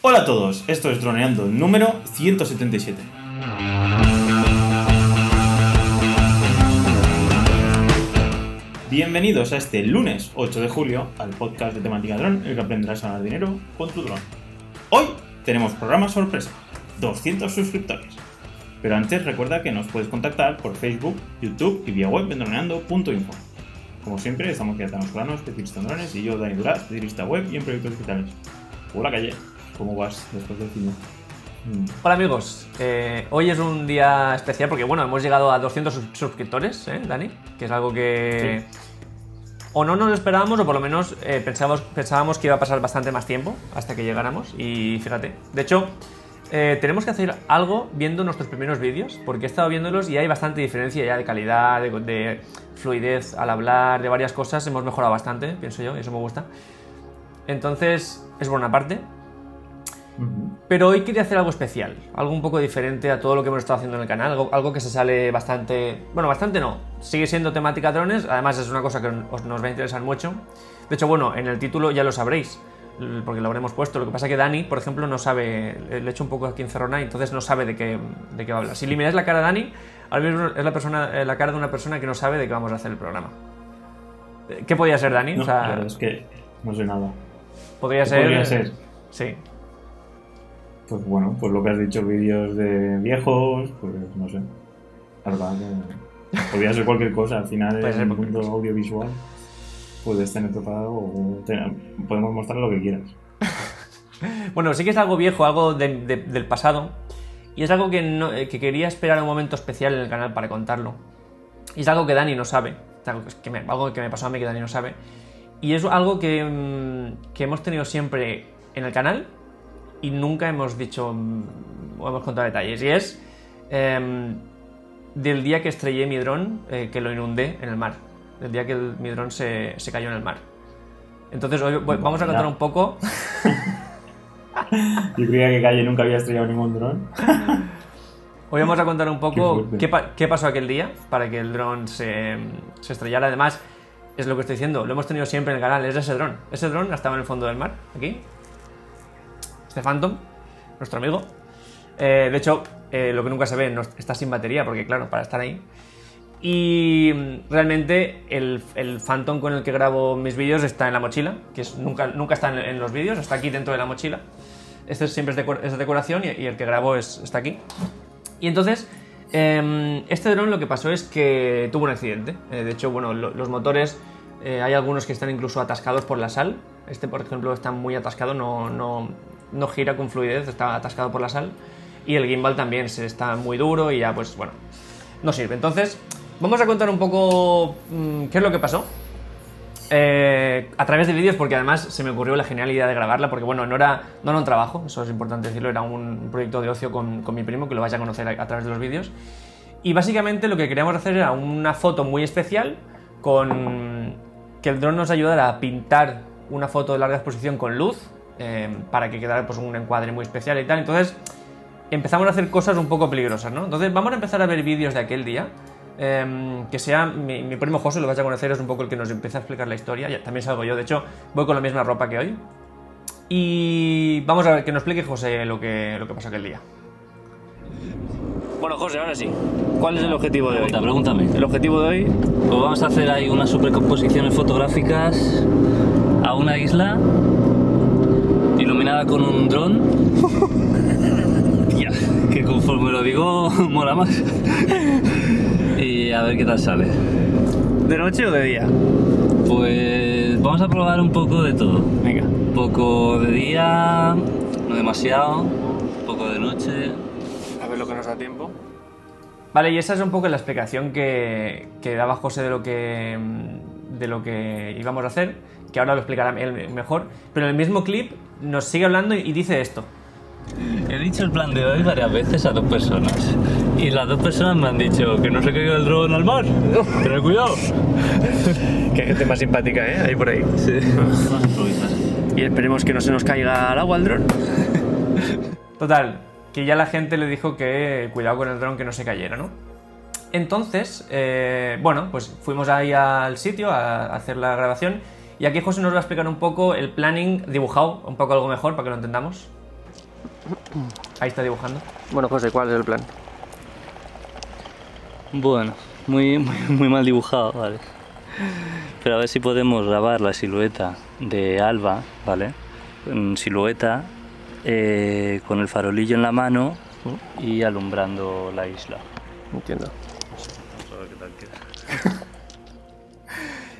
Hola a todos, esto es Droneando número 177. Bienvenidos a este lunes 8 de julio al podcast de temática dron, el que aprenderás a ganar dinero con tu dron. Hoy tenemos programa sorpresa, 200 suscriptores. Pero antes recuerda que nos puedes contactar por Facebook, YouTube y vía web en droneando.info. Como siempre, estamos aquí Atanos Plano, especialista en drones, y yo, Dani Duraz, especialista web y en proyectos digitales. Hola, calle. ¿Cómo vas después del cine? Hola amigos, Eh, hoy es un día especial porque bueno, hemos llegado a 200 sus- suscriptores, ¿eh, Dani? Que es algo que o no nos esperábamos o por lo menos eh, pensábamos, pensábamos que iba a pasar bastante más tiempo hasta que llegáramos y fíjate, de hecho eh, tenemos que hacer algo viendo nuestros primeros vídeos porque he estado viéndolos y hay bastante diferencia ya de calidad, de, de fluidez al hablar, de varias cosas, hemos mejorado bastante, pienso yo, y eso me gusta. Entonces, es por una parte. Pero hoy quería hacer algo especial, algo un poco diferente a todo lo que hemos estado haciendo en el canal, algo, algo que se sale bastante... Bueno, bastante no, sigue siendo temática drones, además es una cosa que os- nos va a interesar mucho. De hecho, bueno, en el título ya lo sabréis, porque lo habremos puesto. Lo que pasa es que Dani, por ejemplo, no sabe, le hecho un poco aquí encerrona y entonces no sabe de qué, de qué va a hablar. Si le miráis la cara a Dani, ahora mismo es la, persona, eh, la cara de una persona que no sabe de qué vamos a hacer el programa. ¿Qué podría ser, Dani? No, o sea, es que no sé nada. podría ¿Qué ser... podría ser? Sí. Pues bueno, pues lo que has dicho, vídeos de viejos, pues no sé. La verdad que podría ser cualquier cosa. Al final, en el mundo audiovisual, puedes tener preparado o te- podemos mostrar lo que quieras. Bueno, sí que es algo viejo, algo de- de- del pasado. Y es algo que, no- eh, que quería esperar un momento especial en el canal para contarlo. Y es algo que Dani no sabe. Algo que me, algo que me pasó a mí que Dani no sabe. Y es algo que, mm, que hemos tenido siempre en el canal y nunca hemos dicho mm, o hemos contado detalles. Y es em, del día que estrellé mi dron, eh, que lo inundé en el mar. Del día que el- mi dron se, se cayó en el mar. Entonces hoy voy- vamos a contar un poco Yo creía que Calle nunca había estrellado ningún dron. Hoy vamos a contar un poco qué, pa- qué pasó aquel día para que el dron se, se estrellara. Además, es lo que estoy diciendo, lo hemos tenido siempre en el canal, es ese dron. Ese dron estaba en el fondo del mar, aquí. Este Phantom, nuestro amigo. Eh, de hecho, eh, lo que nunca se ve, está sin batería, porque claro, para estar ahí. Y realmente el, el Phantom con el que grabo mis vídeos está en la mochila, que nunca, nunca está en, los vídeos, está aquí dentro de la mochila. Este siempre es, decor- de decoración y, el que grabo es, está aquí. Y entonces, em, este dron lo que pasó es que tuvo un accidente. Eh, de hecho, bueno, lo- los motores, hay algunos que están incluso atascados por la sal. Este, por ejemplo, está muy atascado, no, no gira con fluidez, está atascado por la sal. Y el gimbal también se está muy duro y ya, pues bueno, no sirve. Entonces, vamos a contar un poco mm, qué es lo que pasó. Eh, a través de vídeos, porque además se me ocurrió la genial idea de grabarla, porque bueno, no era, no era un trabajo, eso es importante decirlo, era un proyecto de ocio con, con mi primo, que lo vais a conocer a, a través de los vídeos. Y básicamente lo que queríamos hacer era una foto muy especial con que el dron nos ayudara a pintar una foto de larga exposición con luz, eh, para que quedara pues, un encuadre muy especial y tal. Entonces empezamos a hacer cosas un poco peligrosas, ¿no? Entonces vamos a empezar a ver vídeos de aquel día. em, que sea mi, mi primo José, lo vais a conocer, es un poco el que nos empieza a explicar la historia. Ya, también salgo yo, de hecho, voy con la misma ropa que hoy. Y vamos a ver que nos explique José lo que, lo que pasó aquel día. Bueno, José, ahora sí. ¿Cuál es el objetivo de hoy? Pregunta, pregúntame. El objetivo de hoy Pues vamos a hacer ahí unas supercomposiciones fotográficas a una isla con un dron. Tía, que conforme lo digo mola más. y a ver qué tal sale. ¿De noche o de día? Pues vamos a probar un poco de todo. Venga. Un poco de día, no demasiado, un poco de noche. A ver lo que nos da tiempo. Vale, y esa es un poco la explicación que, que daba José de lo que, mm, de lo que íbamos a hacer, que ahora lo explicará él mejor. Pero en el mismo clip nos sigue hablando y dice esto. He dicho el plan de hoy varias veces a dos personas. Y las dos personas me han dicho que no se caiga el dron al mar. Tener cuidado. Qué gente más simpática, ¿eh? Ahí por ahí. Sí. Y esperemos que no se nos caiga al agua el dron. Total, que ya la gente le dijo que cuidado con el dron que no se cayera, ¿no? Entonces, eh, bueno, pues fuimos ahí al sitio a hacer la grabación y aquí José nos va a explicar un poco el planning dibujado, un poco algo mejor para que lo entendamos. Ahí está dibujando. Bueno, José, ¿cuál es el plan? Bueno, muy, muy, muy mal dibujado, ¿vale? Pero a ver si podemos grabar la silueta de Alba, ¿vale? En silueta, eh, con el farolillo en la mano y alumbrando la isla. Entiendo.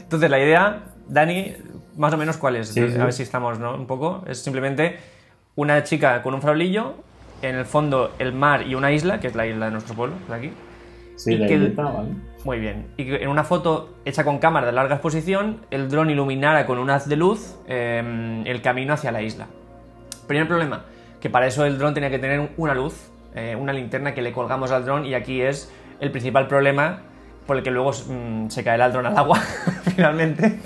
Entonces, la idea, Dani, más o menos cuál es. Sí, sí. A ver si estamos, ¿no? Un poco. Es simplemente una chica con un farolillo, en el fondo el mar y una isla, que es la isla de nuestro pueblo, de aquí. Sí, Y la que isleta, vale. Muy bien. Y que en una foto hecha con cámara de larga exposición, el dron iluminara con un haz de luz eh, el camino hacia la isla. Primer problema, que para eso el dron tenía que tener una luz, eh, una linterna que le colgamos al dron y aquí es el principal problema por el que luego mm, se caerá el dron al agua finalmente.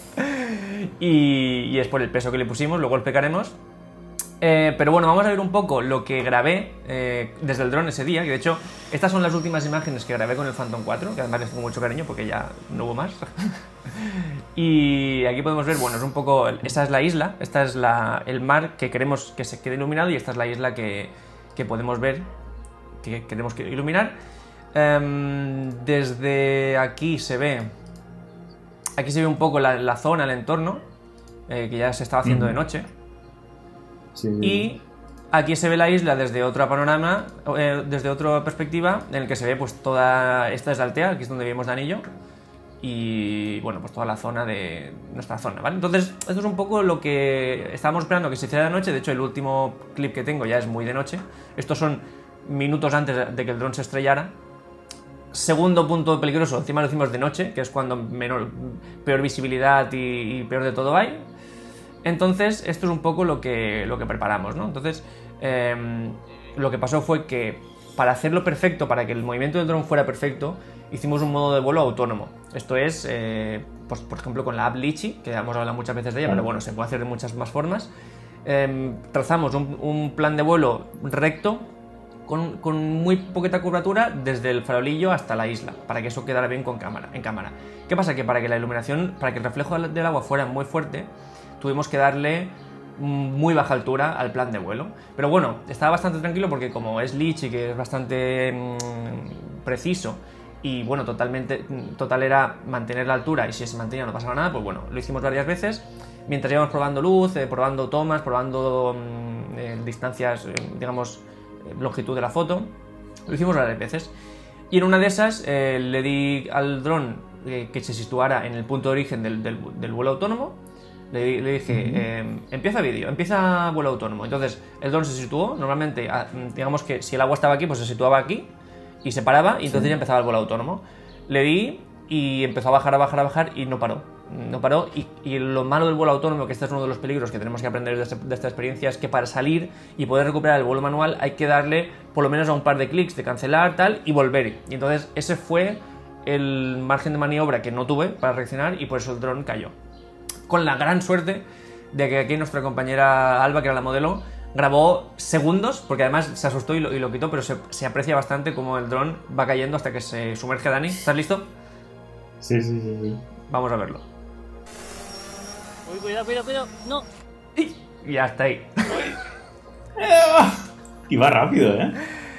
Y, y es por el peso que le pusimos, luego explicaremos. Eh, pero bueno, vamos a ver un poco lo que grabé eh, desde el dron ese día, que de hecho estas son las últimas imágenes que grabé con el Phantom 4, que además les tengo mucho cariño porque ya no hubo más. y aquí podemos ver, bueno, es un poco, esta es la isla, esta es la, el mar que queremos que se quede iluminado y esta es la isla que, que podemos ver, que queremos que iluminar. Em, desde aquí se ve, aquí se ve un poco la, la zona, el entorno, eh, que ya se estaba haciendo de noche. Sí, sí. Y aquí se ve la isla desde otro panorama, eh, desde otra perspectiva, en el que se ve pues toda esta es la Altea, aquí es donde vivimos de anillo, y bueno, pues toda la zona de nuestra zona, ¿vale? Entonces, esto es un poco lo que estábamos esperando que se hiciera de noche, de hecho el último clip que tengo ya es muy de noche, estos son minutos antes de que el dron se estrellara. Segundo punto peligroso, encima lo hicimos de noche, que es cuando menor, peor visibilidad y, y peor de todo hay. Entonces, esto es un poco lo que, lo que preparamos, ¿no? Entonces, em, lo que pasó fue que para hacerlo perfecto, para que el movimiento del dron fuera perfecto, hicimos un modo de vuelo autónomo. Esto es, eh, pues, por ejemplo, con la app Litchi, que hemos hablado muchas veces de ella, pero bueno, se puede hacer de muchas más formas. Em, trazamos un, un plan de vuelo recto, con, con muy poquita curvatura, desde el farolillo hasta la isla, para que eso quedara bien con cámara, en cámara. ¿Qué pasa? Que para que la iluminación, para que el reflejo del agua fuera muy fuerte, tuvimos que darle muy baja altura al plan de vuelo. Pero bueno, estaba bastante tranquilo porque como es Lich y que es bastante mm, preciso y bueno, totalmente, mm, total era mantener la altura y si se mantenía no pasaba nada, pues bueno, lo hicimos varias veces mientras íbamos probando luz, eh, probando tomas, probando mm, eh, distancias, eh, digamos, longitud de la foto. Lo hicimos varias veces. Y en una de esas eh, le di al dron eh, que se situara en el punto de origen del, del- del vuelo autónomo. Le, di- le dije, eh, empieza vídeo, empieza vuelo autónomo. Entonces el dron se situó. Normalmente, ah, digamos que si el agua estaba aquí, pues se situaba aquí y se paraba y entonces ya empezaba el vuelo autónomo. Le di y empezó a bajar, a bajar, a bajar y no paró. No paró y, y lo malo del vuelo autónomo, que este es uno de los peligros que tenemos que aprender de, este- de esta experiencia, es que para salir y poder recuperar el vuelo manual hay que darle por lo menos a un par de clics de cancelar tal y volver. Y entonces ese fue el margen de maniobra que no tuve para reaccionar y por eso el dron cayó con la gran suerte de que aquí nuestra compañera Alba, que era la modelo, grabó segundos, porque además se asustó y lo, y lo quitó, pero se, se aprecia bastante como el dron va cayendo hasta que se sumerge Dani. ¿Estás listo? Sí, sí, sí. sí. Vamos a verlo. Uy, cuidado, cuidado, cuidado. No. Y ya está ahí. Y va rápido, ¿eh?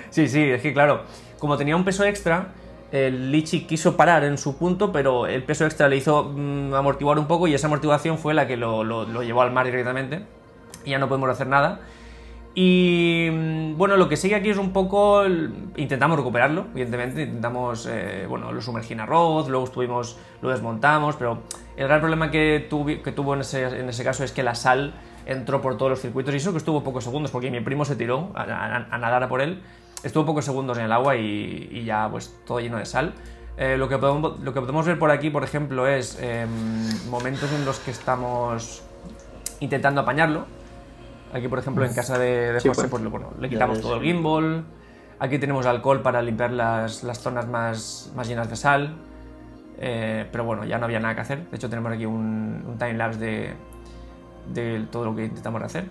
Sí, sí, es que claro, como tenía un peso extra, el Lichi quiso parar en su punto, pero el peso extra le hizo mm, amortiguar un poco y esa amortiguación fue la que lo, lo- lo llevó al mar directamente. Y ya no podemos hacer nada. Y mm, bueno, lo que sigue aquí es un poco. el- Intentamos recuperarlo, evidentemente. Intentamos. eh, bueno, lo sumergí en arroz, luego estuvimos. Lo desmontamos, pero el gran problema que, tuvi- que tuvo en ese, en ese caso es que la sal entró por todos los circuitos y eso que estuvo pocos segundos, porque mi primo se tiró a, a- a nadar a por él. Estuvo pocos segundos en el agua y, y ya, pues todo lleno de sal. Eh, lo, que podemos, lo que podemos ver por aquí, por ejemplo, es em, momentos en los que estamos intentando apañarlo. Aquí, por ejemplo, en casa de, de Sí, José, pues. pues, lo- bueno, le quitamos todo el gimbal. Aquí tenemos alcohol para limpiar las, las zonas más, más llenas de sal. Eh, pero bueno, ya no había nada que hacer. De hecho, tenemos aquí un, un timelapse de, de todo lo que intentamos hacer.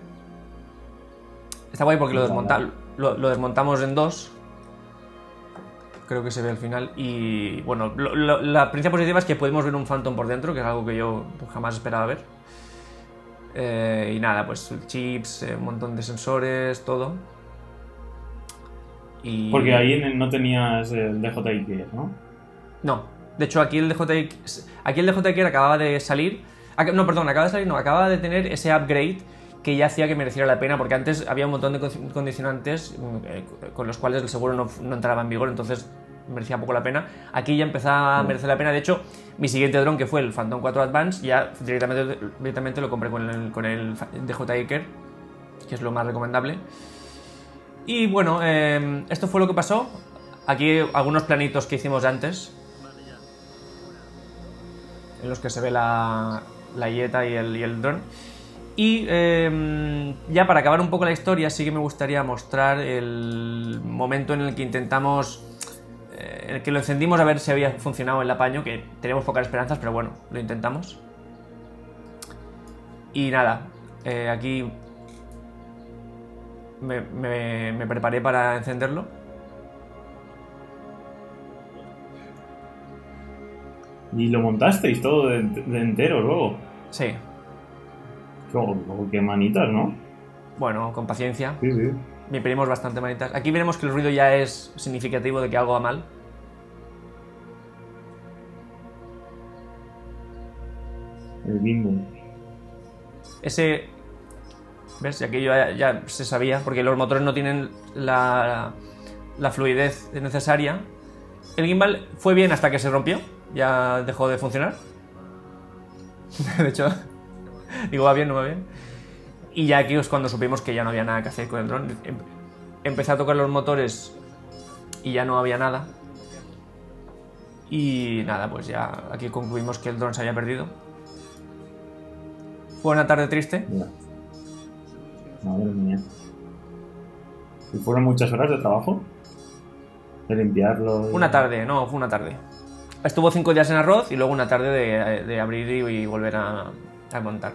Está guay porque lo, desmonta- lo, lo desmontamos en dos. Creo que se ve al final. Y bueno, lo- la principal positiva es que podemos ver un Phantom por dentro, que es algo que yo jamás esperaba ver. Eh, y nada, pues chips, eh, un montón de sensores, todo. Y... Porque ahí no tenías el DJI ¿no? No, de hecho aquí el DJI, aquí el acababa de salir, no, perdón, acaba de salir, no, acababa de tener ese upgrade que ya hacía que mereciera la pena, porque antes había un montón de con- condicionantes mm, eh, con los cuales el seguro no, no entraba en vigor, entonces merecía poco la pena. Aquí ya empezaba a merecer la pena, de hecho, mi siguiente dron, que fue el Phantom 4 Advance, ya directamente, directamente lo compré con el, con el DJI que es lo más recomendable. Y bueno, eh, esto fue lo que pasó. Aquí algunos planitos que hicimos antes, en los que se ve la, la y el, y dron. Y eh, ya para acabar un poco la historia, sí que me gustaría mostrar el momento en el que intentamos, eh, en el que lo encendimos a ver si había funcionado el apaño, que tenemos pocas esperanzas, pero bueno, lo intentamos. Y nada, eh, aquí me preparé para encenderlo. Y lo montasteis todo de, de entero luego. Sí, Oh, oh, qué manitas, ¿no? bueno, con paciencia. Sí, sí. Me imprimimos bastante manitas. Aquí veremos que el ruido ya es significativo de que algo va mal. El gimbal. Ese. ¿Ves? Y aquello ya, ya se sabía, porque los motores no tienen la, la fluidez necesaria. El gimbal fue bien hasta que se rompió, ya dejó de funcionar. De hecho, digo, va bien, no va bien. Y ya aquí es cuando supimos que ya no había nada que hacer con el dron. Em- Empecé a tocar los motores y ya no había nada. Y nada, pues ya aquí concluimos que el dron se había perdido. Fue una tarde triste. Mira. Madre mía. ¿Y fueron muchas horas de trabajo? De limpiarlo. y- Una tarde, no, fue una tarde. Estuvo cinco días en arroz y luego una tarde de, abrir y, volver a, montar.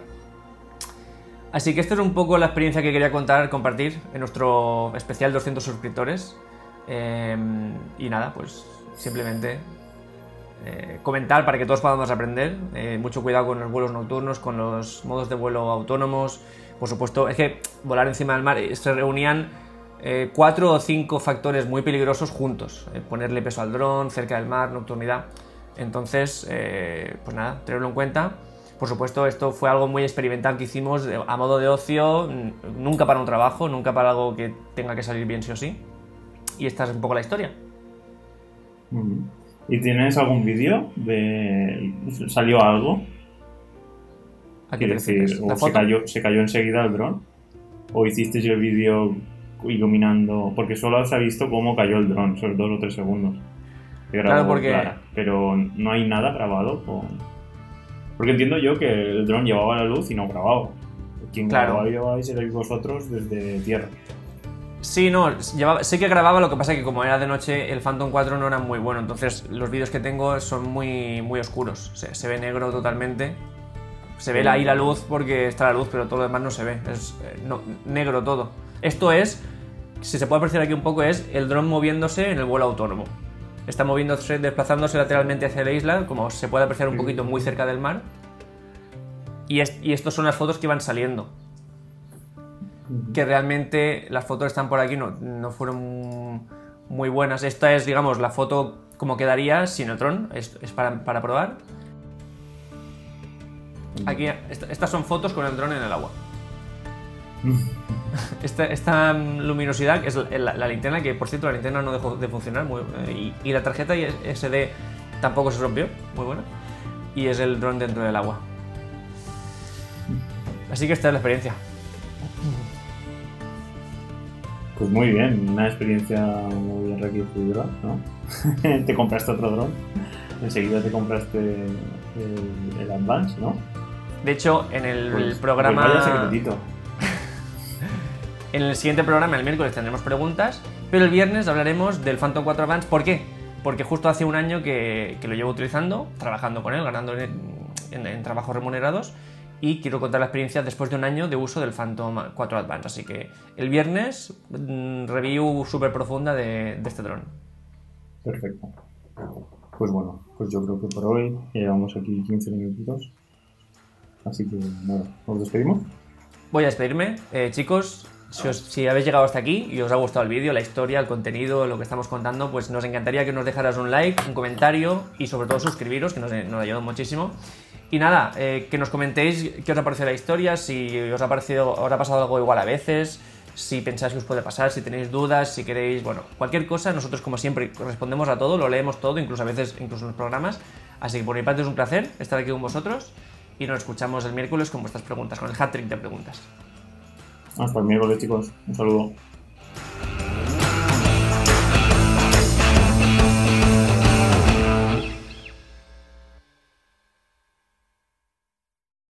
Así que esto es un poco la experiencia que quería contar, compartir en nuestro especial 200 suscriptores. Eh, y nada, pues simplemente eh, comentar para que todos podamos aprender. Eh, mucho cuidado con los vuelos nocturnos, con los modos de vuelo autónomos. Por supuesto, es que volar encima del mar eh, se reunían eh, cuatro o cinco factores muy peligrosos juntos. Eh, ponerle peso al dron, cerca del mar, nocturnidad. Entonces, eh, pues nada, tenerlo en cuenta. Por supuesto, esto fue algo muy experimental que hicimos a modo de ocio, nunca para un trabajo, nunca para algo que tenga que salir bien sí o sí. Y esta es un poco la historia. ¿Y tienes algún vídeo de. ¿Salió algo? ¿A qué Quiero decir, ¿La o se cayó, se cayó enseguida el dron. ¿O hicisteis el vídeo iluminando? Porque solo se ha visto cómo cayó el dron, esos dos o tres segundos. Claro, porque- Clara. Pero no hay nada grabado con. Porque entiendo yo que el dron llevaba la luz y no grababa. Quien Claro. grababa llevabais erais vosotros desde tierra. Sí, no, llevaba- sé que grababa, lo que pasa que como era de noche, el Phantom 4 no era muy bueno, entonces los vídeos que tengo son muy, muy oscuros, se, se ve negro totalmente. Se ve ahí la luz porque está la luz, pero todo lo demás no se ve, es eh, no- negro todo. Esto es, si se puede apreciar aquí un poco, es el dron moviéndose en el vuelo autónomo. Está moviéndose, desplazándose lateralmente hacia la isla, como se puede apreciar un poquito muy cerca del mar. Y, es- y estas son las fotos que van saliendo que realmente las fotos están por aquí no, no fueron muy buenas. Esta es, digamos, la foto como quedaría sin el dron, es, es para, para probar. Aquí, est- estas son fotos con el dron en el agua. Esta, esta mm, luminosidad es la, la- la linterna, que por cierto la linterna no dejó de funcionar, muy- eh, y, y la tarjeta SD tampoco se rompió, muy buena. Y es el dron dentro del agua. Así que esta es la experiencia. Pues muy bien, una experiencia muy enriquecedora, ¿no? te compraste otro dron, enseguida te compraste el, el Advance, ¿no? De hecho, en el Pues- programa. pues secretito. En el siguiente programa, el miércoles, tendremos preguntas, pero el viernes hablaremos del Phantom 4 Advance. ¿Por qué? Porque justo hace un año que, que lo llevo utilizando, trabajando con él, ganando en, en- en trabajos remunerados, y quiero contar la experiencia después de un año de uso del Phantom 4 Advance. Así que el viernes, mm, review súper profunda de, de este dron. Perfecto. Pues bueno, pues yo creo que por hoy llevamos aquí 15 minutitos. Así que nada, nos despedimos. Voy a despedirme. Eh, chicos, si, habéis llegado hasta aquí y os ha gustado el vídeo, la historia, el contenido, lo que estamos contando, pues nos encantaría que nos dejaras un like, un comentario y sobre todo suscribiros, que nos, nos ayuda muchísimo. Y nada, eh, que nos comentéis qué os ha parecido la historia, si os ha, parecido, os ha pasado algo igual a veces, si pensáis que os puede pasar, si tenéis dudas, si queréis, bueno, cualquier cosa, nosotros como siempre respondemos a todo, lo leemos todo, incluso a veces, incluso en los programas. Así que por mi parte es un placer estar aquí con vosotros y nos escuchamos el miércoles con vuestras preguntas, con el hat-trick de preguntas. Hasta el miércoles, chicos. Un saludo.